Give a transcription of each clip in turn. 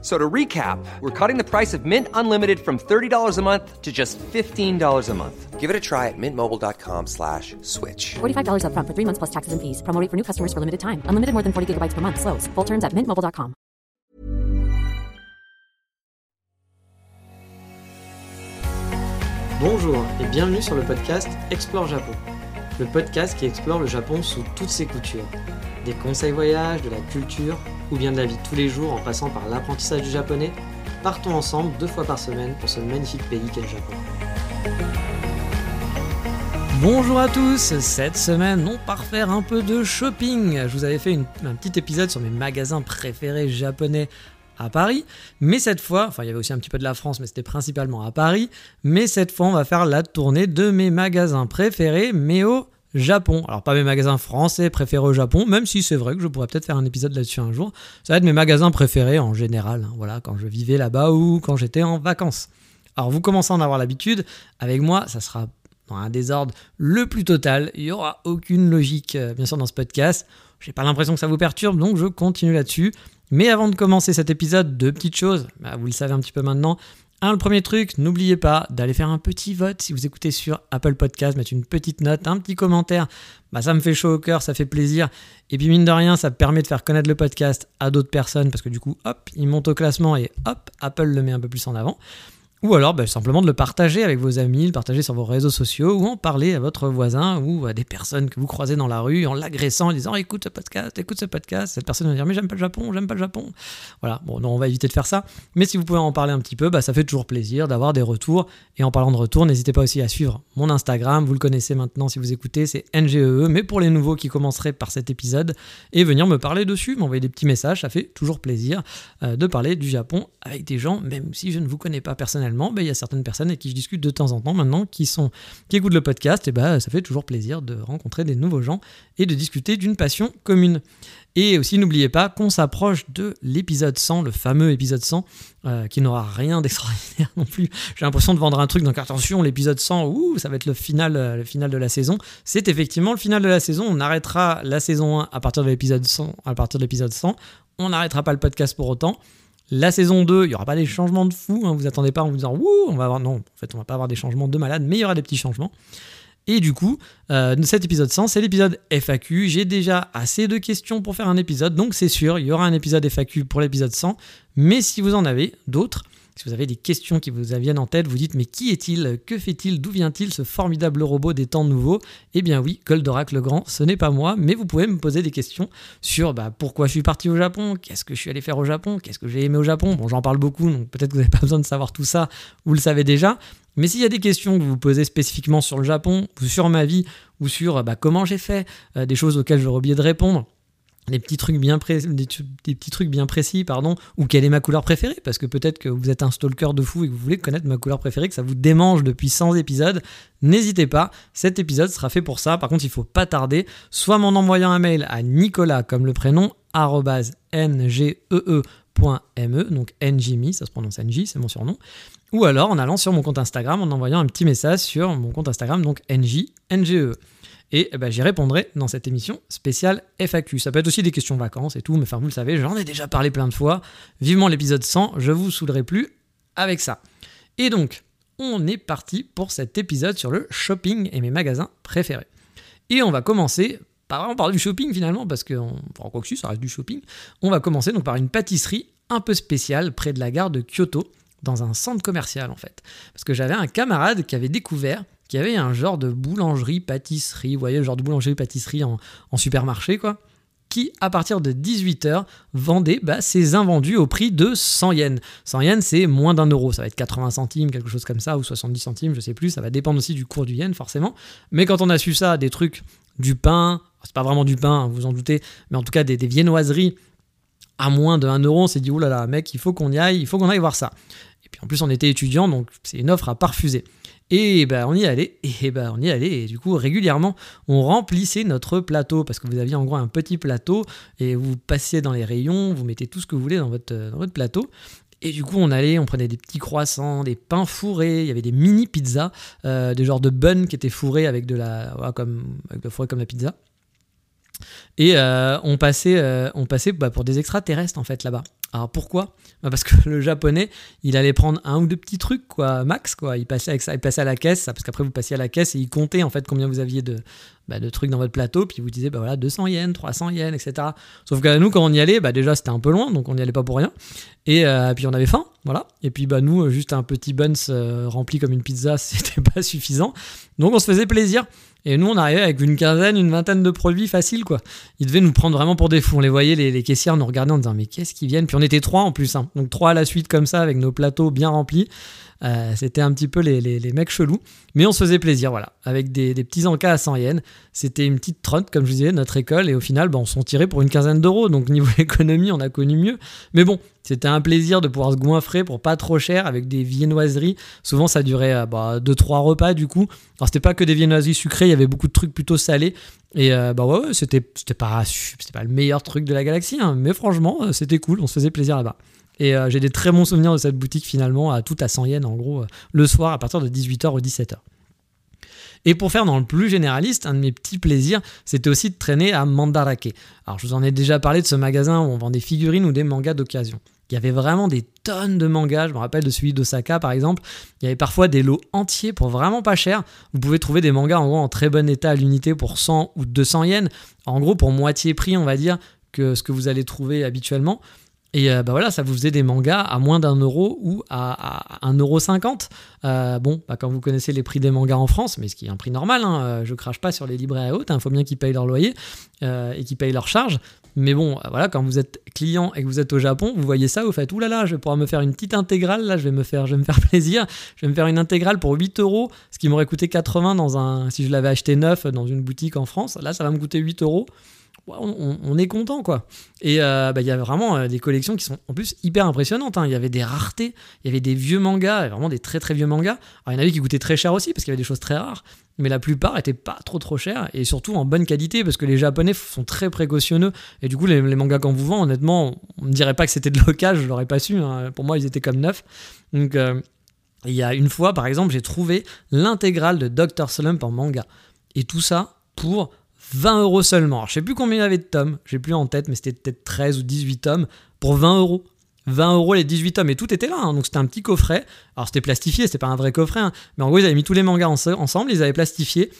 So to recap, we're cutting the price of Mint Unlimited from $30 a month to just $15 a month. Give it a try at mintmobile.com slash switch. $45 upfront for three months plus taxes and fees. Promo rate for new customers for limited time. Unlimited more than 40 gigabytes per month. Slows. Full terms at mintmobile.com. Bonjour et bienvenue sur le podcast Explore Japon. Le podcast qui explore le Japon sous toutes ses coutures. Des conseils voyages, de la culture ou bien de la vie tous les jours en passant par l'apprentissage du japonais, partons ensemble deux fois par semaine pour ce magnifique pays qu'est le Japon. Bonjour à tous, cette semaine on part faire un peu de shopping. Je vous avais fait un petit épisode sur mes magasins préférés japonais à Paris, mais cette fois, enfin il y avait aussi un petit peu de la France, mais c'était principalement à Paris, mais cette fois on va faire la tournée de mes magasins préférés, mais Japon. Alors pas mes magasins français préférés au Japon, même si c'est vrai que je pourrais peut-être faire un épisode là-dessus un jour. Ça va être mes magasins préférés en général, hein, voilà, quand je vivais là-bas ou quand j'étais en vacances. Alors vous commencez à en avoir l'habitude, avec moi ça sera dans un désordre le plus total, il n'y aura aucune logique euh, bien sûr dans ce podcast. J'ai pas l'impression que ça vous perturbe, donc je continue là-dessus. Mais avant de commencer cet épisode, deux petites choses, Bah, vous le savez un petit peu maintenant. Le premier truc, n'oubliez pas d'aller faire un petit vote si vous écoutez sur Apple Podcast, mettre une petite note, un petit commentaire. Bah, ça me fait chaud au cœur, ça fait plaisir. Et puis mine de rien, ça permet de faire connaître le podcast à d'autres personnes parce que du coup, hop, il monte au classement et hop, Apple le met un peu plus en avant. Ou alors bah, simplement de le partager avec vos amis, le partager sur vos réseaux sociaux ou en parler à votre voisin ou à des personnes que vous croisez dans la rue en l'agressant, en disant écoute ce podcast, écoute ce podcast. Cette personne va dire mais j'aime pas le Japon, j'aime pas le Japon. Voilà, bon, non, on va éviter de faire ça. Mais si vous pouvez en parler un petit peu, bah, ça fait toujours plaisir d'avoir des retours. Et en parlant de retours, n'hésitez pas aussi à suivre mon Instagram. Vous le connaissez maintenant si vous écoutez, c'est NGEE. Mais pour les nouveaux qui commenceraient par cet épisode, et venir me parler dessus, m'envoyer des petits messages, ça fait toujours plaisir euh, de parler du Japon avec des gens, même si je ne vous connais pas personnellement. Bah, Il y a certaines personnes avec qui je discute de temps en temps maintenant qui, sont, qui écoutent le podcast, et bah, ça fait toujours plaisir de rencontrer des nouveaux gens et de discuter d'une passion commune. Et aussi, n'oubliez pas qu'on s'approche de l'épisode 100, le fameux épisode 100, euh, qui n'aura rien d'extraordinaire non plus. J'ai l'impression de vendre un truc, donc attention, l'épisode 100, ouh, ça va être le final, euh, le final de la saison. C'est effectivement le final de la saison. On arrêtera la saison 1 à partir de l'épisode 100. À partir de l'épisode 100. On n'arrêtera pas le podcast pour autant. La saison 2, il n'y aura pas des changements de fou. Hein, vous attendez pas en vous disant, ouh, on va avoir. Non, en fait, on va pas avoir des changements de malade, mais il y aura des petits changements. Et du coup, euh, cet épisode 100, c'est l'épisode FAQ. J'ai déjà assez de questions pour faire un épisode, donc c'est sûr, il y aura un épisode FAQ pour l'épisode 100. Mais si vous en avez d'autres, si vous avez des questions qui vous viennent en tête, vous dites mais qui est-il? Que fait-il? D'où vient-il ce formidable robot des temps nouveaux? Eh bien oui, Goldorak le Grand, ce n'est pas moi, mais vous pouvez me poser des questions sur bah, pourquoi je suis parti au Japon, qu'est-ce que je suis allé faire au Japon, qu'est-ce que j'ai aimé au Japon? Bon, j'en parle beaucoup, donc peut-être que vous n'avez pas besoin de savoir tout ça, vous le savez déjà. Mais s'il y a des questions que vous posez spécifiquement sur le Japon, ou sur ma vie, ou sur bah, comment j'ai fait, euh, des choses auxquelles j'aurais oublié de répondre, des petits trucs bien précis, pardon, ou quelle est ma couleur préférée, parce que peut-être que vous êtes un stalker de fou et que vous voulez connaître ma couleur préférée, que ça vous démange depuis 100 épisodes, n'hésitez pas, cet épisode sera fait pour ça. Par contre, il faut pas tarder, soit en envoyant un mail à Nicolas comme le prénom arobase ngee.me, donc ngme, ça se prononce ng, c'est mon surnom, ou alors en allant sur mon compte Instagram en envoyant un petit message sur mon compte Instagram, donc ng, ngee. Et eh ben, j'y répondrai dans cette émission spéciale FAQ. Ça peut être aussi des questions vacances et tout, mais enfin vous le savez, j'en ai déjà parlé plein de fois. Vivement l'épisode 100, je vous saoulerai plus avec ça. Et donc, on est parti pour cet épisode sur le shopping et mes magasins préférés. Et on va commencer, pas vraiment par du shopping finalement, parce que, on, enfin, quoi que ça reste du shopping. On va commencer donc par une pâtisserie un peu spéciale près de la gare de Kyoto, dans un centre commercial en fait. Parce que j'avais un camarade qui avait découvert qu'il y avait un genre de boulangerie, pâtisserie, vous voyez, le genre de boulangerie, pâtisserie en, en supermarché, quoi, qui, à partir de 18h, vendait bah, ses invendus au prix de 100 yens. 100 yens, c'est moins d'un euro, ça va être 80 centimes, quelque chose comme ça, ou 70 centimes, je sais plus, ça va dépendre aussi du cours du yen, forcément. Mais quand on a su ça, des trucs, du pain, c'est pas vraiment du pain, hein, vous en doutez, mais en tout cas des, des viennoiseries à moins de 1 euro, on s'est dit, oulala, mec, il faut qu'on y aille, il faut qu'on aille voir ça. Et puis en plus, on était étudiant, donc c'est une offre à pas refuser. Et ben on y allait, et ben on y allait, et du coup régulièrement on remplissait notre plateau parce que vous aviez en gros un petit plateau et vous passiez dans les rayons, vous mettez tout ce que vous voulez dans votre, votre plateau. Et du coup, on allait, on prenait des petits croissants, des pains fourrés, il y avait des mini pizzas, euh, des genres de buns qui étaient fourrés avec de la, voilà, comme, fourré comme la pizza. Et euh, on passait, euh, on passait bah, pour des extraterrestres en fait là-bas. Alors pourquoi? Bah, Parce que le japonais, il allait prendre un ou deux petits trucs, quoi, max, quoi. Il passait, avec ça, passait à la caisse, parce qu'après vous passiez à la caisse et il comptait en fait combien vous aviez de, bah, trucs dans votre plateau, puis il vous disait, bah voilà, 200 yens, 300 yens, etc. Sauf que nous, quand on y allait, bah déjà c'était un peu loin, donc on n'y allait pas pour rien. Et euh, puis on avait faim, voilà. Et puis bah nous, juste un petit buns euh, rempli comme une pizza, c'était pas suffisant. Donc on se faisait plaisir. Et nous, on arrivait avec une quinzaine, une vingtaine de produits faciles, quoi. Ils devaient nous prendre vraiment pour des fous. On les voyait, les, les caissières nous regardaient en disant, mais qu'est-ce qu'ils viennent? Puis on était trois en plus, hein. donc trois à la suite comme ça, avec nos plateaux bien remplis. Euh, c'était un petit peu les, les, mecs chelous. Mais on se faisait plaisir, voilà. Avec des, petits encas à 100 yens. C'était une petite trotte, comme je vous disais, notre école. Et au final, bah, on s'en tirait pour une quinzaine d'euros. Donc niveau économie, on a connu mieux. Mais bon, c'était un plaisir de pouvoir se goinfrer pour pas trop cher avec des viennoiseries. Souvent, ça durait 2-3 bah, repas du coup. Alors, c'était pas que des viennoiseries sucrées, il y avait beaucoup de trucs plutôt salés. Et euh, bah ouais, c'était, pas, pas le meilleur truc de la galaxie, hein, mais franchement, euh, c'était cool, on se faisait plaisir là-bas. Et euh, j'ai des très bons souvenirs de cette boutique finalement, à tout à 100 yens en gros, euh, le soir à partir de 18h ou 17h. Et pour faire dans le plus généraliste, un de mes petits plaisirs, c'était aussi de traîner à Mandarake. Alors je vous en ai déjà parlé de ce magasin où on vend des figurines ou des mangas d'occasion. Il y avait vraiment des tonnes de mangas. Je me rappelle de celui d'Osaka par exemple. Il y avait parfois des lots entiers pour vraiment pas cher. Vous pouvez trouver des mangas en gros en très bon état à l'unité pour 100 ou 200 yens. En gros pour moitié prix on va dire que ce que vous allez trouver habituellement. Et euh, bah voilà, ça vous faisait des mangas à moins d'un euro ou à, à 1,50€. Euh, bon, bah quand vous connaissez les prix des mangas en France, mais ce qui est un prix normal, hein, euh, je crache pas sur les libraires autres, il hein, faut bien qu'ils payent leur loyer euh, et qu'ils payent leurs charges. Mais bon, voilà, quand vous êtes client et que vous êtes au Japon, vous voyez ça, vous faites oulala, là là, je vais pouvoir me faire une petite intégrale, là, je vais me faire, je vais me faire plaisir, je vais me faire une intégrale pour 8 euros, ce qui m'aurait coûté 80 dans un, si je l'avais acheté neuf dans une boutique en France. Là, ça va me coûter 8 euros on, est content quoi. Et euh, bah, il y a vraiment euh, des collections qui sont en plus hyper impressionnantes. hein. Il y avait des raretés, il y avait des vieux mangas, vraiment des très très vieux mangas. Alors il y en avait qui coûtaient très cher aussi parce qu'il y avait des choses très rares, mais la plupart étaient pas trop trop chers et surtout en bonne qualité parce que les japonais sont très précautionneux et du coup les, mangas qu'on vous vend honnêtement on me dirait pas que c'était de l'occasion, je l'aurais pas su. hein. Pour moi ils étaient comme neufs. Donc euh, il y a une fois par exemple j'ai trouvé l'intégrale de Dr Slump en manga et tout ça pour 20 euros seulement. Alors, je sais plus combien il y avait de tomes, j'ai plus en tête, mais c'était peut-être 13 ou 18 tomes pour 20 euros. 20 euros les 18 tomes et tout était là, hein. donc c'était un petit coffret. Alors c'était plastifié, c'était pas un vrai coffret, hein. mais en gros ils avaient mis tous les mangas ensemble, ils avaient plastifié.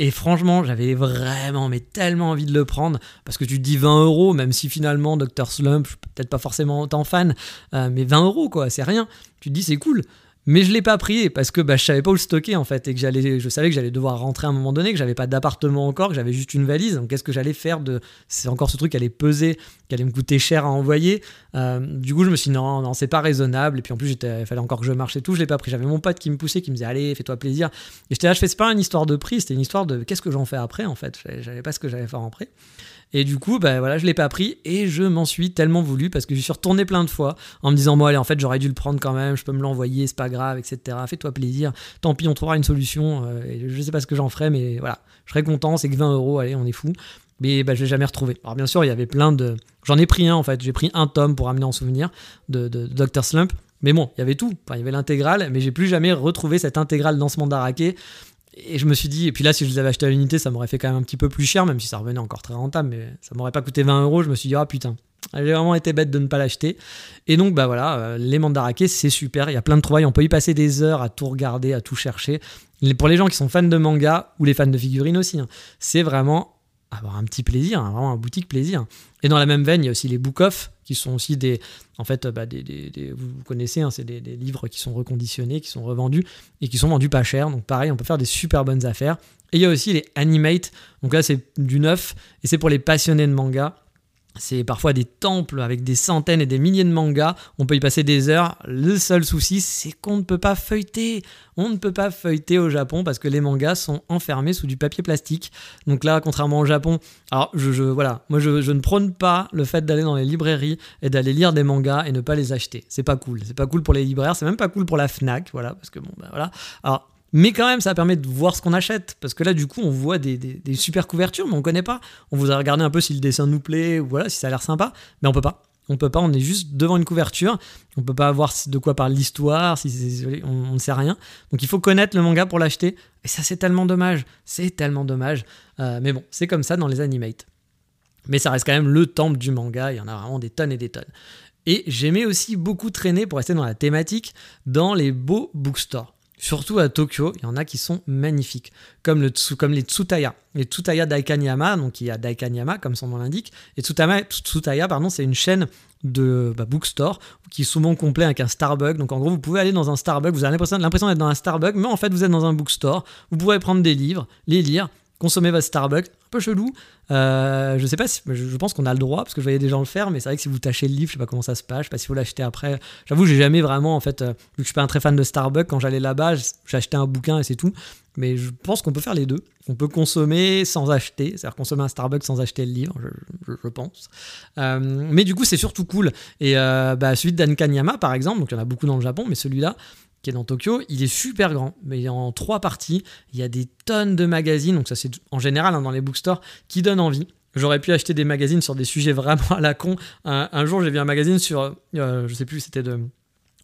Et franchement, j'avais vraiment, mais tellement envie de le prendre parce que tu dis 20 euros, même si finalement Dr Slump, je suis peut-être pas forcément autant fan, euh, mais 20 euros quoi, c'est rien. Tu te dis c'est cool. Mais je l'ai pas pris parce que bah, je savais pas où le stocker en fait et que j'allais, je savais que j'allais devoir rentrer à un moment donné, que j'avais pas d'appartement encore, que j'avais juste une valise. Donc qu'est-ce que j'allais faire de C'est encore ce truc qui allait peser, qui allait me coûter cher à envoyer. Euh, du coup je me suis dit non non c'est pas raisonnable et puis en plus il fallait encore que je marche et tout. Je l'ai pas pris. J'avais mon pote qui me poussait, qui me disait allez fais-toi plaisir. Et j'étais là je fais c'est pas une histoire de prix, c'était une histoire de qu'est-ce que j'en fais après en fait? J'avais pas ce que j'allais faire après. Et du coup, bah voilà, je l'ai pas pris et je m'en suis tellement voulu parce que je suis retourné plein de fois en me disant, bon, allez, en fait, j'aurais dû le prendre quand même, je peux me l'envoyer, c'est pas grave, etc. Fais-toi plaisir. Tant pis, on trouvera une solution. Euh, et je sais pas ce que j'en ferai, mais voilà, je serais content, c'est que 20 euros, allez, on est fou. Mais bah, je l'ai jamais retrouvé. Alors, bien sûr, il y avait plein de. J'en ai pris un en fait, j'ai pris un tome pour amener en souvenir de, Dr. Slump. Mais bon, il y avait tout. Enfin, il y avait l'intégrale, mais j'ai plus jamais retrouvé cette intégrale dans ce mandarake. Et je me suis dit, et puis là, si je les avais achetés à l'unité, ça m'aurait fait quand même un petit peu plus cher, même si ça revenait encore très rentable, mais ça m'aurait pas coûté 20 euros. Je me suis dit, ah putain, j'ai vraiment été bête de ne pas l'acheter. Et donc, bah voilà, euh, les mandarakés, c'est super. Il y a plein de trouvailles. On peut y passer des heures à tout regarder, à tout chercher. Pour les gens qui sont fans de manga ou les fans de figurines aussi, hein, c'est vraiment avoir un petit plaisir, hein, vraiment un boutique plaisir. Et dans la même veine, il y a aussi les book-off, qui sont aussi des. En fait, bah, des, des, vous connaissez, hein, c'est des, des, livres qui sont reconditionnés, qui sont revendus et qui sont vendus pas cher. Donc, pareil, on peut faire des super bonnes affaires. Et il y a aussi les Animate. Donc là, c'est du neuf et c'est pour les passionnés de manga. C'est parfois des temples avec des centaines et des milliers de mangas. On peut y passer des heures. Le seul souci, c'est qu'on ne peut pas feuilleter. On ne peut pas feuilleter au Japon parce que les mangas sont enfermés sous du papier plastique. Donc là, contrairement au Japon, alors je, voilà, moi je, ne prône pas le fait d'aller dans les librairies et d'aller lire des mangas et ne pas les acheter. C'est pas cool. C'est pas cool pour les libraires. C'est même pas cool pour la Fnac, voilà, parce que bon, ben voilà. Alors Mais quand même, ça permet de voir ce qu'on achète. Parce que là, du coup, on voit des, super couvertures, mais on connaît pas. On voudrait regarder un peu si le dessin nous plaît, ou voilà, si ça a l'air sympa. Mais on peut pas. On peut pas, on est juste devant une couverture. On peut pas voir de quoi parle l'histoire, on ne sait rien. Donc il faut connaître le manga pour l'acheter. Et ça, c'est tellement dommage. C'est tellement dommage. Euh, mais bon, c'est comme ça dans les animates. Mais ça reste quand même le temple du manga. Il y en a vraiment des tonnes et des tonnes. Et j'aimais aussi beaucoup traîner, pour rester dans la thématique, dans les beaux bookstores. Surtout à Tokyo, il y en a qui sont magnifiques, comme, les Tsutaya. Les Tsutaya Daikanyama, donc il y a Daikanyama, comme son nom l'indique. Et Tsutama, Tsutaya, pardon, c'est une chaîne de bah, bookstore qui est souvent complet avec un Starbucks. Donc en gros, vous pouvez aller dans un Starbucks, vous avez l'impression d'être dans un Starbucks, mais en fait, vous êtes dans un bookstore. Vous pourrez prendre des livres, les lire, consommer votre Starbucks. Un peu chelou. Euh, je sais pas si, je pense qu'on a le droit parce que je voyais des gens le faire, mais c'est vrai que si vous tâchez le livre, je sais pas comment ça se passe, je sais pas s'il faut l'acheter après. J'avoue, j'ai jamais vraiment, en fait, euh, vu que je suis pas un très fan de Starbucks, quand j'allais là-bas, j'achetais un bouquin et c'est tout. Mais je pense qu'on peut faire les deux. On peut consommer sans acheter, c'est-à-dire consommer un Starbucks sans acheter le livre, je, pense. Euh, mais du coup, c'est surtout cool. Et euh, bah, celui de Kanyama, par exemple, donc il y en a beaucoup dans le Japon, mais celui-là, qui est dans Tokyo, il est super grand, mais il est en trois parties. Il y a des tonnes de magazines, donc ça c'est en général hein, dans les bookstores, qui donnent envie. J'aurais pu acheter des magazines sur des sujets vraiment à la con. Un, jour, j'ai vu un magazine sur, euh, je sais plus, c'était de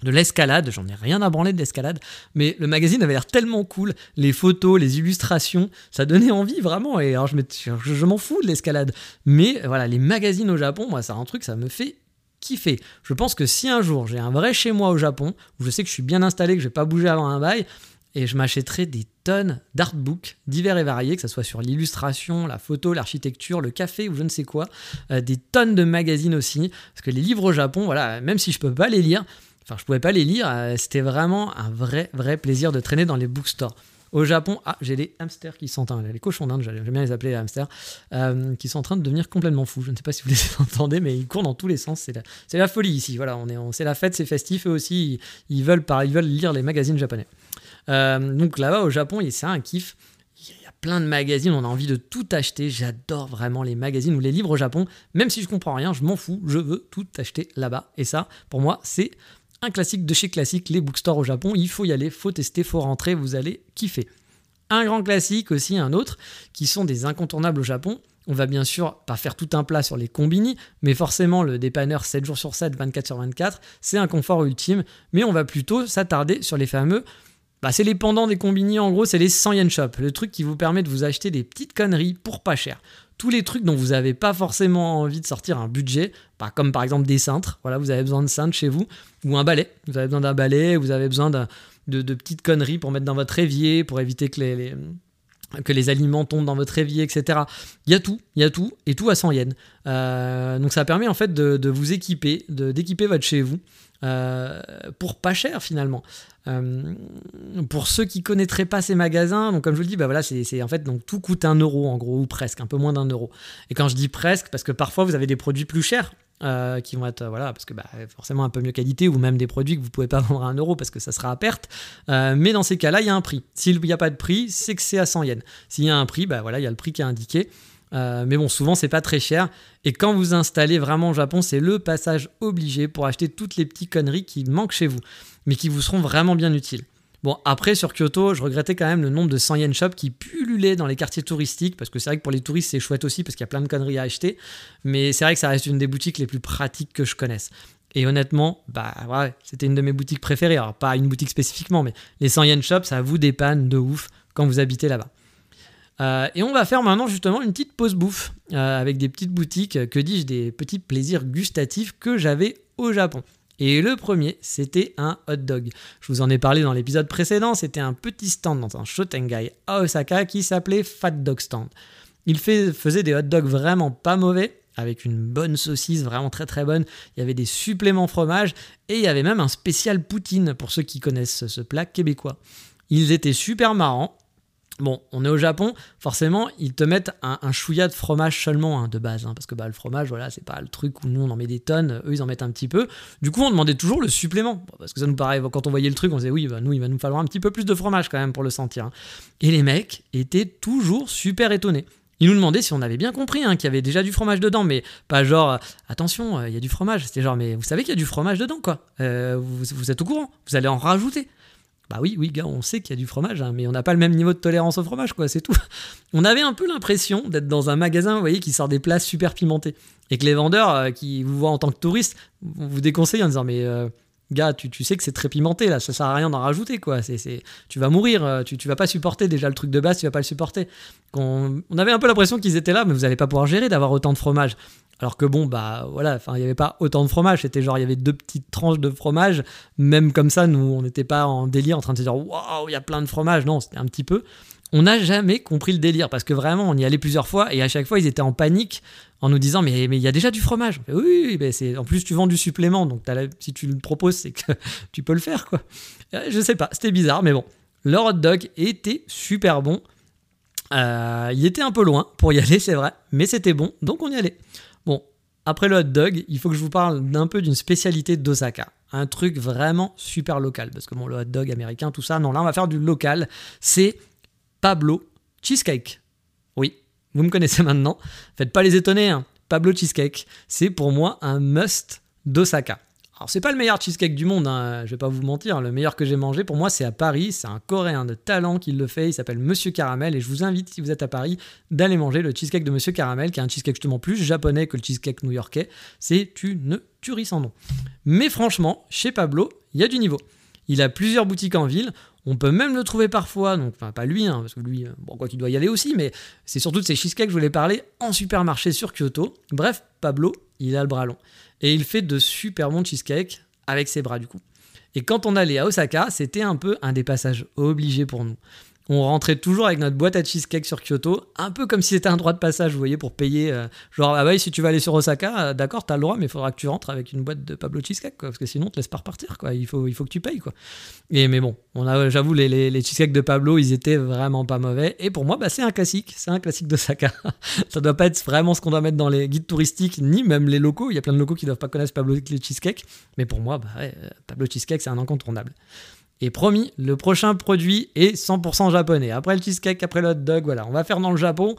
de l'escalade, j'en ai rien à branler de l'escalade, mais le magazine avait l'air tellement cool, les photos, les illustrations, ça donnait envie vraiment, et alors je, je m'en fous de l'escalade, mais voilà, les magazines au Japon, moi c'est un truc, ça me fait kiffer. Je pense que si un jour j'ai un vrai chez moi au Japon, où je sais que je suis bien installé, que je vais pas bouger avant un bail, et je m'achèterai des tonnes d'artbooks divers et variés, que ce soit sur l'illustration, la photo, l'architecture, le café ou je ne sais quoi, euh, des tonnes de magazines aussi, parce que les livres au Japon, voilà, même si je peux pas les lire, enfin je pouvais pas les lire, euh, c'était vraiment un vrai, vrai plaisir de traîner dans les bookstores. Au Japon, ah, j'ai les hamsters qui sont, hein, les cochons d'Inde, j'aime bien les appeler les hamsters, euh, qui sont en train de devenir complètement fous. Je ne sais pas si vous les entendez, mais ils courent dans tous les sens. C'est la, folie ici. Voilà, on est, c'est la fête, c'est festif. Eux aussi, ils, veulent, ils veulent lire les magazines japonais. Euh, donc là-bas, au Japon, c'est un kiff. Il y a plein de magazines, on a envie de tout acheter. J'adore vraiment les magazines ou les livres au Japon. Même si je comprends rien, je m'en fous. Je veux tout acheter là-bas. Et ça, pour moi, c'est un classique de chez classique. Les bookstores au Japon, il faut y aller, faut tester, faut rentrer. Vous allez kiffer. Un grand classique aussi, un autre, qui sont des incontournables au Japon. On va bien sûr pas faire tout un plat sur les combini, mais forcément le dépanneur 7 jours sur 7, 24 sur 24, c'est un confort ultime, mais on va plutôt s'attarder sur les fameux bah, c'est les pendants des combini, en gros, c'est les 100 yen shop, le truc qui vous permet de vous acheter des petites conneries pour pas cher. Tous les trucs dont vous n'avez pas forcément envie de sortir un budget, bah, comme par exemple des cintres, voilà, vous avez besoin de cintres chez vous, ou un balai, vous avez besoin d'un balai, vous avez besoin de, petites conneries pour mettre dans votre évier, pour éviter que les, que les aliments tombent dans votre évier, etc. Il y a tout, il y a tout, et tout à 100 yens. Euh, donc ça permet en fait de, de vous équiper, d'équiper votre chez vous, euh, pour pas cher finalement. Euh, pour ceux qui connaîtraient pas ces magasins, donc comme je vous le dis, bah voilà, c'est en fait donc tout coûte un euro en gros ou presque, un peu moins d'un euro. Et quand je dis presque, parce que parfois vous avez des produits plus chers. euh, qui vont être voilà parce que bah, forcément un peu mieux qualité ou même des produits que vous pouvez pas vendre à un euro parce que ça sera à perte mais dans ces cas-là il y a un prix s'il n'y a pas de prix c'est que c'est à 100 yens s'il y a un prix bah voilà il y a le prix qui est indiqué euh, mais bon, souvent c'est pas très cher. Et quand vous installez vraiment au Japon, c'est le passage obligé pour acheter toutes les petites conneries qui manquent chez vous, mais qui vous seront vraiment bien utiles. Bon, après sur Kyoto, je regrettais quand même le nombre de 100 yen shops qui pullulaient dans les quartiers touristiques, parce que c'est vrai que pour les touristes c'est chouette aussi, parce qu'il y a plein de conneries à acheter, mais c'est vrai que ça reste une des boutiques les plus pratiques que je connaisse. Et honnêtement, bah ouais, c'était une de mes boutiques préférées. Alors pas une boutique spécifiquement, mais les 100 yen shops, ça vous dépanne de ouf quand vous habitez là-bas. Euh, et on va faire maintenant justement une petite pause bouffe euh, avec des petites boutiques, euh, que dis-je, des petits plaisirs gustatifs que j'avais au Japon. Et le premier, c'était un hot dog. Je vous en ai parlé dans l'épisode précédent, c'était un petit stand dans un Shotengai à Osaka qui s'appelait Fat Dog Stand. Il faisait des hot dogs vraiment pas mauvais, avec une bonne saucisse vraiment très très bonne. Il y avait des suppléments fromage et il y avait même un spécial poutine pour ceux qui connaissent ce plat québécois. Ils étaient super marrants. Bon, on est au Japon, forcément, ils te mettent un, un de fromage seulement hein, de base, hein, parce que bah, le fromage, voilà, c'est pas le truc où nous on en met des tonnes, eux ils en mettent un petit peu. Du coup, on demandait toujours le supplément, parce que ça nous paraît, quand on voyait le truc, on disait oui, bah, nous il va nous falloir un petit peu plus de fromage quand même pour le sentir. hein. Et les mecs étaient toujours super étonnés. Ils nous demandaient si on avait bien compris qu'il y avait déjà du fromage dedans, mais pas genre attention, euh, il y a du fromage. C'était genre mais vous savez qu'il y a du fromage dedans quoi. Euh, vous êtes au courant Vous allez en rajouter Bah oui, oui, gars, on sait qu'il y a du fromage, hein, mais on n'a pas le même niveau de tolérance au fromage, quoi, c'est tout. On avait un peu l'impression d'être dans un magasin, vous voyez, qui sort des plats super pimentés. Et que les vendeurs euh, qui vous voient en tant que touriste vous déconseillent en disant, mais. euh, Gars, tu, tu sais que c'est très pimenté là, ça sert à rien d'en rajouter quoi. C'est, tu vas mourir, euh, tu, tu vas pas supporter déjà le truc de base, tu vas pas le supporter. On, on avait un peu l'impression qu'ils étaient là, mais vous allez pas pouvoir gérer d'avoir autant de fromage. Alors que bon, bah voilà, enfin, il n'y avait pas autant de fromage, c'était genre, il y avait deux petites tranches de fromage, même comme ça, nous, on n'était pas en délire en train de se dire, waouh, il y a plein de fromage, non, c'était un petit peu. On n'a jamais compris le délire, parce que vraiment, on y allait plusieurs fois, et à chaque fois, ils étaient en panique, en nous disant, mais mais il y a déjà du fromage. Fait, oui, mais c'est, en plus, tu vends du supplément, donc si tu le proposes, c'est que tu peux le faire, quoi. Euh, Je sais pas, c'était bizarre, mais bon. Leur hot dog était super bon. Euh, il était un peu loin pour y aller, c'est vrai, mais c'était bon, donc on y allait. Bon, après le hot dog, il faut que je vous parle d'un peu d'une spécialité d'Osaka. Un truc vraiment super local, parce que bon, le hot dog américain, tout ça, non, là on va faire du local. C'est Pablo Cheesecake. Oui, vous me connaissez maintenant. Faites pas les étonner, hein. Pablo Cheesecake, c'est pour moi un must d'Osaka. Alors c'est pas le meilleur cheesecake du monde, hein, je vais pas vous mentir, le meilleur que j'ai mangé pour moi c'est à Paris, c'est un coréen de talent qui le fait, il s'appelle Monsieur Caramel et je vous invite si vous êtes à Paris d'aller manger le cheesecake de Monsieur Caramel qui est un cheesecake justement plus japonais que le cheesecake new-yorkais, c'est une tuerie sans nom. Mais franchement, chez Pablo, il y a du niveau. Il a plusieurs boutiques en ville. On peut même le trouver parfois, donc enfin pas lui, hein, parce que lui, euh, bon quoi qu'il doit y aller aussi, mais c'est surtout de ces cheesecakes que je voulais parler en supermarché sur Kyoto. Bref, Pablo, il a le bras long et il fait de super bons cheesecakes avec ses bras du coup. Et quand on allait à Osaka, c'était un peu un des passages obligés pour nous. On rentrait toujours avec notre boîte à cheesecake sur Kyoto, un peu comme si c'était un droit de passage, vous voyez, pour payer. euh, genre, ah bah si tu vas aller sur Osaka, euh, d'accord, t'as le droit, mais il faudra que tu rentres avec une boîte de Pablo Cheesecake, parce que sinon, on te laisse pas repartir, quoi. Il faut, il faut que tu payes, quoi. Et mais bon, on a, j'avoue, les, les, cheesecakes de Pablo, ils étaient vraiment pas mauvais. Et pour moi, bah, c'est un classique, c'est un classique d'Osaka. Ça doit pas être vraiment ce qu'on doit mettre dans les guides touristiques, ni même les locaux. Il y a plein de locaux qui doivent pas connaître Pablo Cheesecake. Mais pour moi, bah, euh, Pablo Cheesecake, c'est un incontournable. Et promis, le prochain produit est 100% japonais. Après le cheesecake, après le hot dog, voilà, on va faire dans le Japon.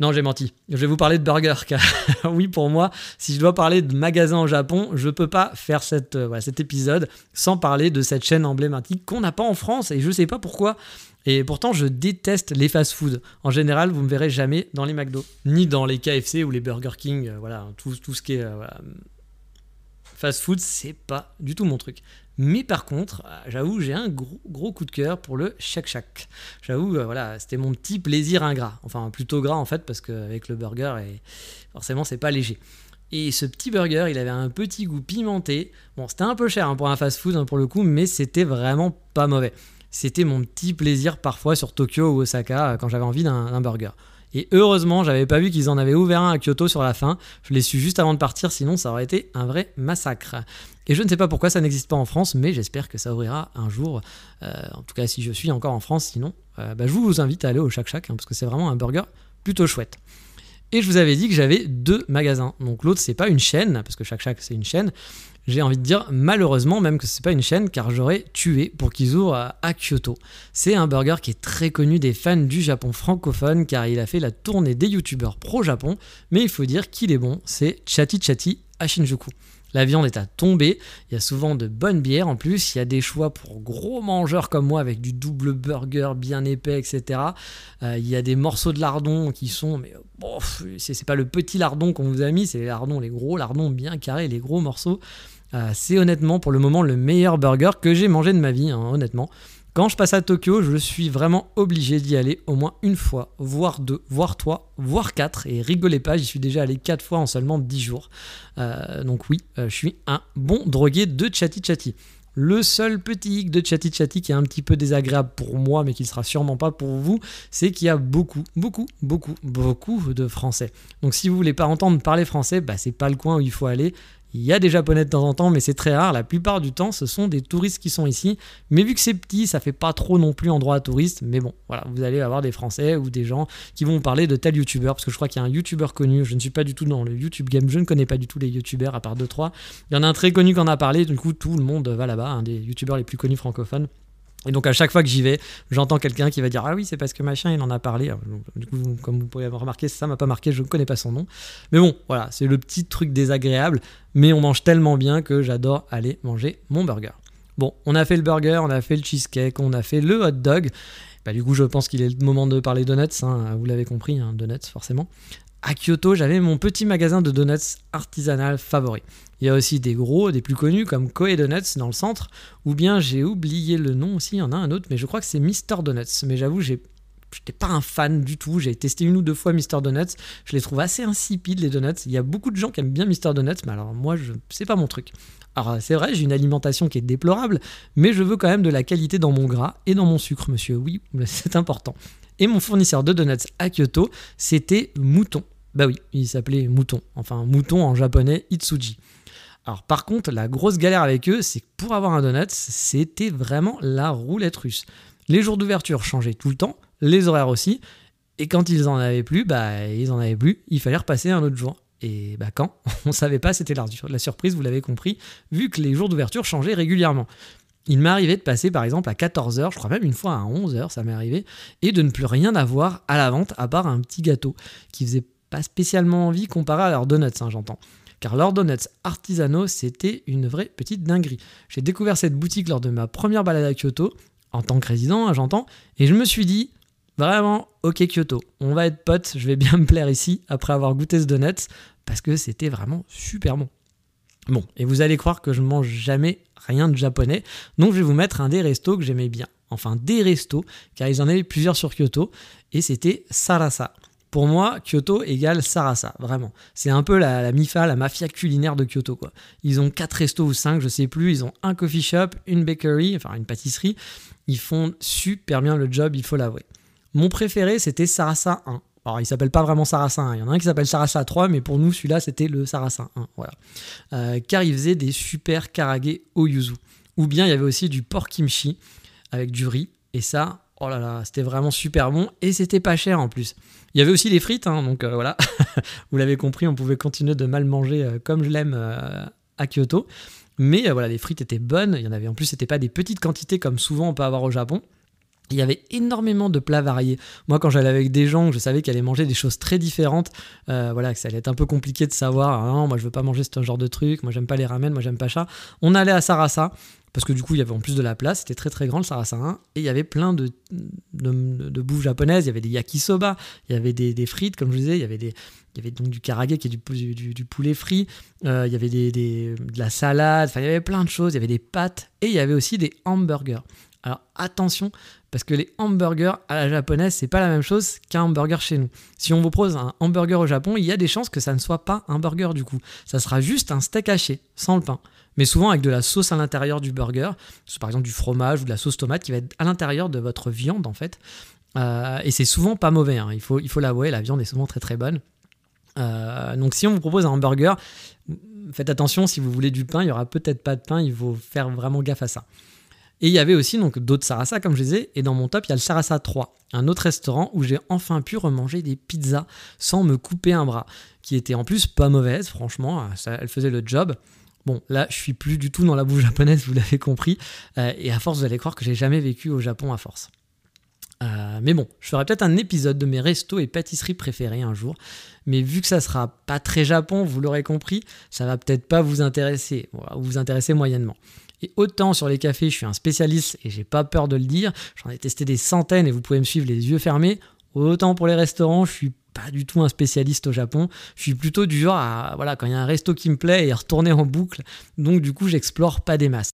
Non, j'ai menti. Je vais vous parler de burger, car oui, pour moi, si je dois parler de magasins au Japon, je peux pas faire euh, cet épisode sans parler de cette chaîne emblématique qu'on n'a pas en France, et je sais pas pourquoi. Et pourtant, je déteste les fast-food. En général, vous me verrez jamais dans les McDo, ni dans les KFC ou les Burger King, euh, voilà, tout, ce qui est euh, fast-food, c'est pas du tout mon truc. Mais par contre, euh, j'avoue, j'ai un gros, gros coup de cœur pour le Shake Shack. J'avoue, euh, voilà, c'était mon petit plaisir ingrat. Enfin, plutôt gras en fait, parce qu'avec le burger, et forcément, c'est pas léger. Et ce petit burger, il avait un petit goût pimenté. Bon, c'était un peu cher hein, pour un fast-food hein, pour le coup, mais c'était vraiment pas mauvais. C'était mon petit plaisir parfois sur Tokyo ou Osaka euh, quand j'avais envie d'un burger. Et heureusement, j'avais pas vu qu'ils en avaient ouvert un à Kyoto sur la fin. Je l'ai su juste avant de partir, sinon ça aurait été un vrai massacre. Et je ne sais pas pourquoi ça n'existe pas en France, mais j'espère que ça ouvrira un jour. Euh, en tout cas, si je suis encore en France, sinon, euh, bah, je vous invite à aller au Shack Shack, hein, parce que c'est vraiment un burger plutôt chouette. Et je vous avais dit que j'avais deux magasins. Donc l'autre, c'est pas une chaîne, parce que Shack Shack, c'est une chaîne. J'ai envie de dire malheureusement même que c'est pas une chaîne car j'aurais tué pour qu'ils ouvrent à, Kyoto. C'est un burger qui est très connu des fans du Japon francophone car il a fait la tournée des youtubeurs pro-Japon, mais il faut dire qu'il est bon, c'est Chati Chati à Shinjuku. La viande est à tomber, il y a souvent de bonnes bières en plus, il y a des choix pour gros mangeurs comme moi avec du double burger bien épais, etc. Euh, il y a des morceaux de lardon qui sont, mais bon, c'est c'est pas le petit lardon qu'on vous a mis, c'est les lardons, les gros lardons bien carrés, les gros morceaux. Euh, c'est honnêtement pour le moment le meilleur burger que j'ai mangé de ma vie, hein, honnêtement. Quand je passe à Tokyo, je suis vraiment obligé d'y aller au moins une fois, voire deux, voire trois, voire quatre. Et rigolez pas, j'y suis déjà allé quatre fois en seulement dix jours. Euh, donc oui, euh, je suis un bon drogué de Chatty Chatty. Le seul petit hic de Chatty Chatty qui est un petit peu désagréable pour moi, mais qui ne sera sûrement pas pour vous, c'est qu'il y a beaucoup, beaucoup, beaucoup, beaucoup de Français. Donc si vous voulez pas entendre parler français, bah, c'est pas le coin où il faut aller. Il y a des japonais de temps en temps, mais c'est très rare. La plupart du temps, ce sont des touristes qui sont ici. Mais vu que c'est petit, ça fait pas trop non plus endroit à touristes. Mais bon, voilà, vous allez avoir des Français ou des gens qui vont parler de tel youtubeur. Parce que je crois qu'il y a un youtubeur connu. Je ne suis pas du tout dans le YouTube game. Je ne connais pas du tout les youtubeurs à part 2-3. Il y en a un très connu qui en a parlé. Du coup, tout le monde va là-bas. Un des youtubeurs les plus connus francophones. Et donc à chaque fois que j'y vais, j'entends quelqu'un qui va dire ah oui c'est parce que machin il en a parlé. Du coup comme vous pouvez avoir remarqué ça m'a pas marqué, je ne connais pas son nom. Mais bon voilà c'est le petit truc désagréable, mais on mange tellement bien que j'adore aller manger mon burger. Bon, on a fait le burger, on a fait le cheesecake, on a fait le hot dog. Bah, du coup, je pense qu'il est le moment de parler donuts, hein, vous l'avez compris, hein, donuts forcément. À Kyoto, j'avais mon petit magasin de donuts artisanal favori. Il y a aussi des gros, des plus connus comme Koei Donuts dans le centre, ou bien j'ai oublié le nom aussi, il y en a un autre, mais je crois que c'est Mister Donuts. Mais j'avoue, J'étais pas un fan du tout. J'ai testé une ou deux fois Mister Donuts. Je les trouve assez insipides, les donuts. Il y a beaucoup de gens qui aiment bien Mister Donuts, mais alors moi, je... c'est pas mon truc. Alors c'est vrai, j'ai une alimentation qui est déplorable, mais je veux quand même de la qualité dans mon gras et dans mon sucre, monsieur. Oui, c'est important. Et mon fournisseur de donuts à Kyoto, c'était Mouton. Bah oui, il s'appelait Mouton. Enfin, Mouton en japonais, Itsuji. Alors par contre, la grosse galère avec eux, c'est que pour avoir un donut, c'était vraiment la roulette russe. Les jours d'ouverture changeaient tout le temps, les horaires aussi, et quand ils en avaient plus, bah ils en avaient plus, il fallait repasser un autre jour. Et bah quand? On savait pas, c'était la, la surprise, vous l'avez compris, vu que les jours d'ouverture changeaient régulièrement. Il m'est arrivé de passer par exemple à 14h, je crois même une fois à 11h, ça m'est arrivé, et de ne plus rien avoir à la vente à part un petit gâteau qui faisait pas spécialement envie comparé à leurs donuts, hein, j'entends car leurs donuts artisanaux, c'était une vraie petite dinguerie. J'ai découvert cette boutique lors de ma première balade à Kyoto, en tant que résident, hein, j'entends, et je me suis dit, vraiment, ok Kyoto, on va être potes, je vais bien me plaire ici après avoir goûté ce donut, parce que c'était vraiment super bon. Bon, et vous allez croire que je mange jamais rien de japonais, donc je vais vous mettre un des restos que j'aimais bien. Enfin, des restos, car ils en avaient plusieurs sur Kyoto, et c'était Sarasa. Pour moi, Kyoto égale Sarasa, vraiment. C'est un peu la, MIFA, la mafia culinaire de Kyoto, quoi. Ils ont quatre restos ou cinq, je sais plus. Ils ont un coffee shop, une bakery, enfin une pâtisserie. Ils font super bien le job, il faut l'avouer. Mon préféré, c'était Sarasa 1. Alors, il s'appelle pas vraiment Sarasa 1. Il y en a un qui s'appelle Sarasa 3, mais pour nous, celui-là, c'était le Sarasa 1. Voilà. Euh, car il faisait des super karage au yuzu. Ou bien, il y avait aussi du pork kimchi avec du riz. Et ça, oh là là, c'était vraiment super bon. Et c'était pas cher en plus. Il y avait aussi les frites, hein, donc euh, voilà, vous l'avez compris, on pouvait continuer de mal manger euh, comme je l'aime à Kyoto. Mais voilà, les frites étaient bonnes, il y en avait en plus, c'était pas des petites quantités comme souvent on peut avoir au Japon. Il y avait énormément de plats variés. Moi, quand j'allais avec des gens, je savais qu'ils allaient manger des choses très différentes. voilà, que ça allait être un peu compliqué de savoir. Ah moi, je veux pas manger ce genre de truc. Moi, j'aime pas les ramen. Moi, j'aime pas ça. On allait à Sarasa parce que du coup il y avait en plus de la place, c'était très très grand le Sarasa 1, et il y avait plein de, de, bouffe japonaise, il y avait des yakisoba, il y avait des, frites comme je vous disais, il y avait, il y avait donc du karage qui est du, poulet frit, euh, il y avait des, de la salade, enfin il y avait plein de choses, il y avait des pâtes, et il y avait aussi des hamburgers. Alors attention, parce que les hamburgers à la japonaise, c'est pas la même chose qu'un hamburger chez nous. Si on vous propose un hamburger au Japon, il y a des chances que ça ne soit pas un burger du coup. Ça sera juste un steak haché, sans le pain mais souvent avec de la sauce à l'intérieur du burger, par exemple du fromage ou de la sauce tomate qui va être à l'intérieur de votre viande en fait. Euh, et c'est souvent pas mauvais, hein. il faut il faut l'avouer, la viande est souvent très très bonne. Euh, donc si on vous propose un hamburger, faites attention, si vous voulez du pain, il y aura peut-être pas de pain, il faut faire vraiment gaffe à ça. Et il y avait aussi donc d'autres Sarasa comme je disais, et dans mon top il y a le Sarasa 3, un autre restaurant où j'ai enfin pu remanger des pizzas sans me couper un bras, qui était en plus pas mauvaise, franchement, ça, elle faisait le job. Bon, là, je suis plus du tout dans la bouffe japonaise, vous l'avez compris. Euh, et à force, vous allez croire que j'ai jamais vécu au Japon à force. Euh, mais bon, je ferai peut-être un épisode de mes restos et pâtisseries préférés un jour. Mais vu que ça sera pas très Japon, vous l'aurez compris, ça va peut-être pas vous intéresser, ou vous intéresser moyennement. Et autant sur les cafés, je suis un spécialiste et j'ai pas peur de le dire. J'en ai testé des centaines et vous pouvez me suivre les yeux fermés. Autant pour les restaurants, je suis pas du tout un spécialiste au Japon. Je suis plutôt du genre à, voilà, quand il y a un resto qui me plaît, et retourner en boucle. Donc, du coup, j'explore pas des masses.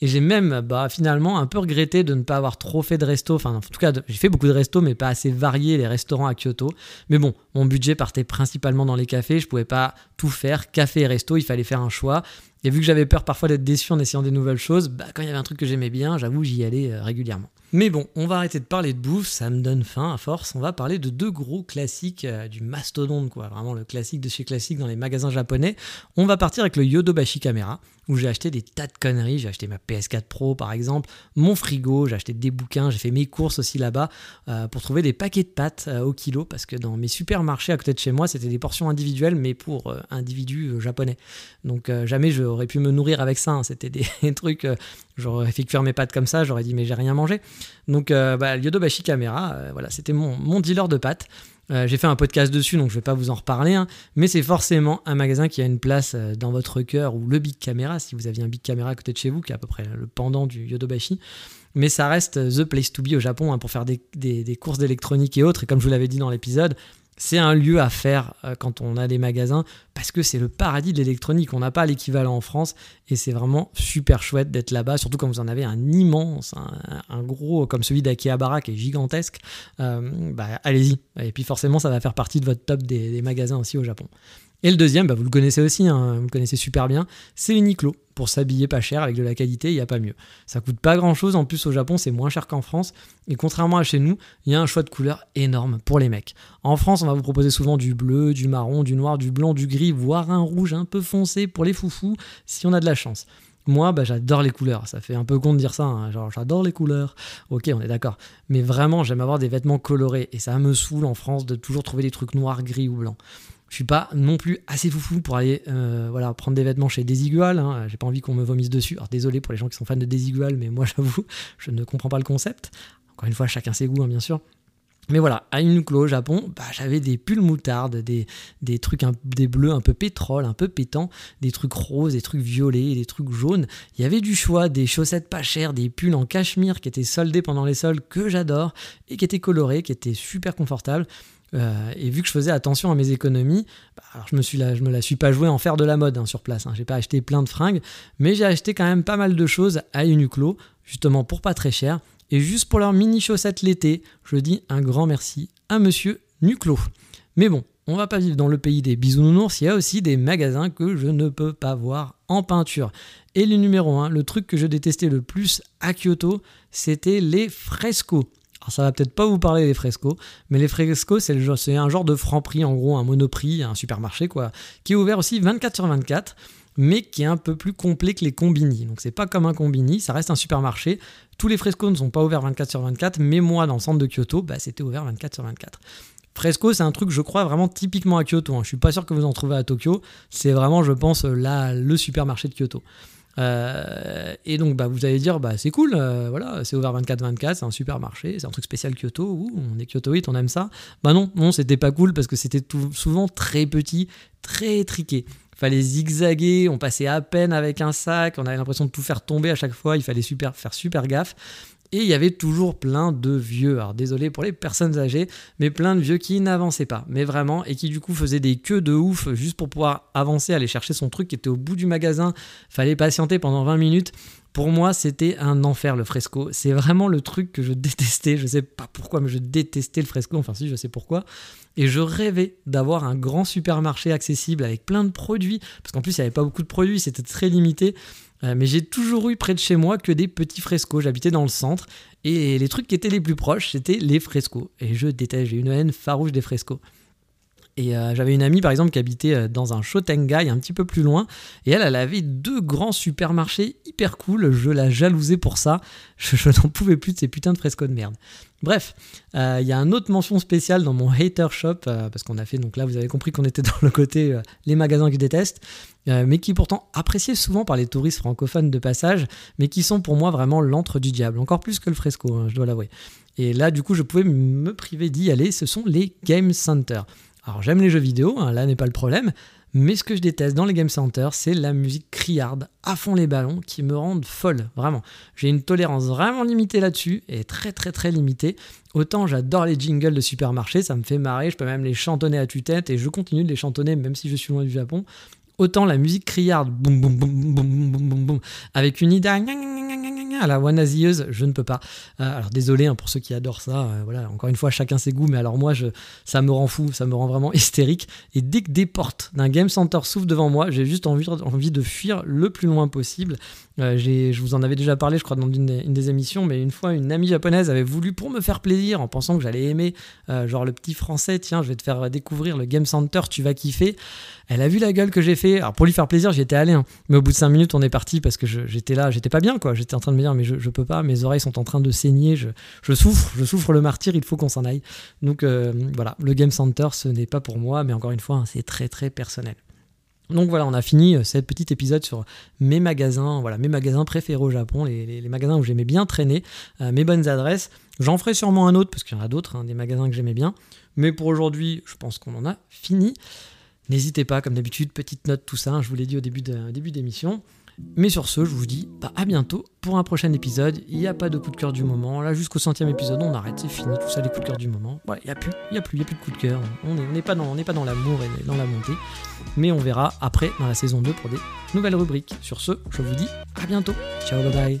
Et j'ai même bah, finalement un peu regretté de ne pas avoir trop fait de resto. Enfin, en tout cas, j'ai fait beaucoup de restos, mais pas assez variés les restaurants à Kyoto. Mais bon, mon budget partait principalement dans les cafés. Je pouvais pas tout faire. Café et resto, il fallait faire un choix. Et vu que j'avais peur parfois d'être déçu en essayant des nouvelles choses, bah, quand il y avait un truc que j'aimais bien, j'avoue, j'y allais euh, régulièrement. Mais bon, on va arrêter de parler de bouffe, ça me donne faim à force. On va parler de deux gros classiques euh, du mastodonte, quoi. Vraiment le classique de chez classique dans les magasins japonais. On va partir avec le Yodobashi Camera, où j'ai acheté des tas de conneries. J'ai acheté ma PS4 Pro par exemple, mon frigo, j'ai acheté des bouquins, j'ai fait mes courses aussi là-bas euh, pour trouver des paquets de pâtes au kilo, parce que dans mes supermarchés à côté de chez moi, c'était des portions individuelles, mais pour individus japonais. Donc jamais j'aurais pu me nourrir avec ça. Hein. C'était des, trucs, j'aurais fait cuire mes pâtes comme ça, j'aurais dit mais j'ai rien mangé. Donc, euh, bah, Yodobashi Camera, euh, voilà, c'était mon, dealer de pâtes. Euh, j'ai fait un podcast dessus, donc je vais pas vous en reparler, hein, mais c'est forcément un magasin qui a une place euh, dans votre cœur, ou le Big Camera, si vous aviez un Big Camera à côté de chez vous, qui est à peu près le pendant du Yodobashi. Mais ça reste the place to be au Japon hein, pour faire des, des- des courses d'électronique et autres. Et comme je vous l'avais dit dans l'épisode, c'est un lieu à faire euh, quand on a des magasins parce que c'est le paradis de l'électronique. On n'a pas l'équivalent en France et c'est vraiment super chouette d'être là-bas, surtout quand vous en avez un immense, un, gros comme celui d'Akihabara qui est gigantesque. Euh, bah, allez-y. Et puis forcément, ça va faire partie de votre top des magasins aussi au Japon. Et le deuxième, bah, vous le connaissez aussi, hein, vous le connaissez super bien, c'est Uniqlo. Pour s'habiller pas cher avec de la qualité, il n'y a pas mieux. Ça coûte pas grand chose, en plus au Japon c'est moins cher qu'en France. Et contrairement à chez nous, il y a un choix de couleurs énorme pour les mecs. En France, on va vous proposer souvent du bleu, du marron, du noir, du blanc, du gris, voire un rouge un peu foncé pour les foufous si on a de la chance. Moi, bah, j'adore les couleurs. Ça fait un peu con de dire ça. hein. J'adore les couleurs. Ok, on est d'accord. Mais vraiment, j'aime avoir des vêtements colorés. Et ça me saoule en France de toujours trouver des trucs noirs, gris ou blancs. Je suis pas non plus assez foufou pour aller euh, voilà, prendre des vêtements chez Desigual. Hein. J'ai pas envie qu'on me vomisse dessus. Alors désolé pour les gens qui sont fans de Desigual, mais moi j'avoue, je ne comprends pas le concept. Encore une fois, chacun ses goûts, hein, bien sûr. Mais voilà, à Uniqlo au Japon, bah, j'avais des pulls moutarde, des, des trucs, des bleus un peu pétrole, un peu pétants, des trucs roses, des trucs violets, des trucs jaunes. Il y avait du choix, des chaussettes pas chères, des pulls en cachemire qui étaient soldés pendant les soldes que j'adore et qui étaient colorés, qui étaient super confortables. Euh, et vu que je faisais attention à mes économies, bah, je me la, me la suis pas joué en faire de la mode hein, sur place. Hein. J'ai pas acheté plein de fringues, mais j'ai acheté quand même pas mal de choses à Uniqlo, justement pour pas très cher. Et juste pour leurs mini chaussettes l'été, je dis un grand merci à Monsieur Nuclo. Mais bon, on va pas vivre dans le pays des bisounours, il y a aussi des magasins que je ne peux pas voir en peinture. Et le numéro 1, le truc que je détestais le plus à Kyoto, c'était les frescos. Alors ça va peut-être pas vous parler des frescos, mais les frescos c'est un genre de franc prix, en gros un monoprix, un supermarché quoi, qui est ouvert aussi 24 sur 24 mais qui est un peu plus complet que les combini. Donc c'est pas comme un combini, ça reste un supermarché. Tous les frescos ne sont pas ouverts 24 sur 24, mais moi dans le centre de Kyoto, bah, c'était ouvert 24 sur 24. Fresco, c'est un truc, je crois, vraiment typiquement à Kyoto. hein. Je suis pas sûr que vous en trouvez à Tokyo. C'est vraiment, je pense, là, le supermarché de Kyoto. Euh, et donc, bah, vous allez dire, bah, c'est cool, euh, voilà, c'est ouvert 24-24, c'est un supermarché, c'est un truc spécial Kyoto, on est Kyotoite, on aime ça. Bah non, non, c'était pas cool parce que c'était souvent très petit, très triqué. Fallait zigzaguer, on passait à peine avec un sac, on avait l'impression de tout faire tomber à chaque fois, il fallait faire super gaffe. Et il y avait toujours plein de vieux, alors désolé pour les personnes âgées, mais plein de vieux qui n'avançaient pas, mais vraiment, et qui du coup faisaient des queues de ouf juste pour pouvoir avancer, aller chercher son truc qui était au bout du magasin, fallait patienter pendant 20 minutes. Pour moi, c'était un enfer le fresco. C'est vraiment le truc que je détestais. Je sais pas pourquoi, mais je détestais le fresco. Enfin, si, je sais pourquoi. Et je rêvais d'avoir un grand supermarché accessible avec plein de produits. Parce qu'en plus, il n'y avait pas beaucoup de produits, c'était très limité. Euh, mais j'ai toujours eu près de chez moi que des petits frescos. J'habitais dans le centre. Et les trucs qui étaient les plus proches, c'était les frescos. Et je déteste, j'ai une haine farouche des frescos. Et euh, j'avais une amie par exemple qui habitait euh, dans un Shotengai un petit peu plus loin. Et elle, elle avait deux grands supermarchés hyper cool. Je la jalousais pour ça. Je, n'en pouvais plus de ces putains de frescos de merde. Bref, euh, il y a une autre mention spéciale dans mon hater shop, parce qu'on a fait, donc là vous avez compris qu'on était dans le côté les magasins que je déteste, mais qui est pourtant appréciés souvent par les touristes francophones de passage, mais qui sont pour moi vraiment l'antre du diable, encore plus que le fresco, hein, je dois l'avouer. Et là du coup je pouvais me priver d'y aller, ce sont les Game Center. Alors j'aime les jeux vidéo, là n'est pas le problème, mais ce que je déteste dans les Game Center, c'est la musique criarde à fond les ballons qui me rendent folle, vraiment. J'ai une tolérance vraiment limitée là-dessus, et très très très limitée. Autant j'adore les jingles de supermarché, ça me fait marrer, je peux même les chantonner à tue-tête, et je continue de les chantonner même si je suis loin du Japon. Autant la musique criarde, boum boum boum boum boum boum boum, avec une idée à la wanazieuse, je ne peux pas. Euh, alors désolé hein, pour ceux qui adorent ça, euh, voilà, encore une fois chacun ses goûts, mais alors moi je, ça me rend fou, ça me rend vraiment hystérique. Et dès que des portes d'un game center s'ouvrent devant moi, j'ai juste envie, de fuir le plus loin possible. Euh, je vous en avais déjà parlé, je crois, dans une des, émissions, mais une fois, une amie japonaise avait voulu, pour me faire plaisir, en pensant que j'allais aimer, genre le petit français, tiens, je vais te faire découvrir le Game Center, tu vas kiffer. Elle a vu la gueule que j'ai fait. Alors pour lui faire plaisir, j'y étais allé, hein. mais au bout de 5 minutes, on est parti parce que j'étais là, j'étais pas bien, quoi. J'étais en train de dire, mais je, peux pas, mes oreilles sont en train de saigner, je, souffre, je souffre le martyr, il faut qu'on s'en aille. Donc euh, voilà, le Game Center, ce n'est pas pour moi, mais encore une fois, hein, c'est très très personnel. Donc voilà, on a fini euh, cet petit épisode sur mes magasins, voilà, mes magasins préférés au Japon, les, magasins où j'aimais bien traîner, euh, mes bonnes adresses. J'en ferai sûrement un autre parce qu'il y en a d'autres, hein, des magasins que j'aimais bien. Mais pour aujourd'hui, je pense qu'on en a fini. N'hésitez pas, comme d'habitude, petite note, tout ça, hein, je vous l'ai dit au début d'émission. Mais sur ce, je vous dis bah, à bientôt pour un prochain épisode. Il n'y a pas de coup de cœur du moment. Là, jusqu'au centième épisode, on arrête, c'est fini, tout ça, les coups de cœur du moment. Voilà, il n'y a plus, il a plus, il a plus de coup de cœur. On n'est pas dans, on n'est pas dans l'amour et dans la montée. Mais on verra après dans la saison 2 pour des nouvelles rubriques. Sur ce, je vous dis à bientôt. Ciao, bye bye.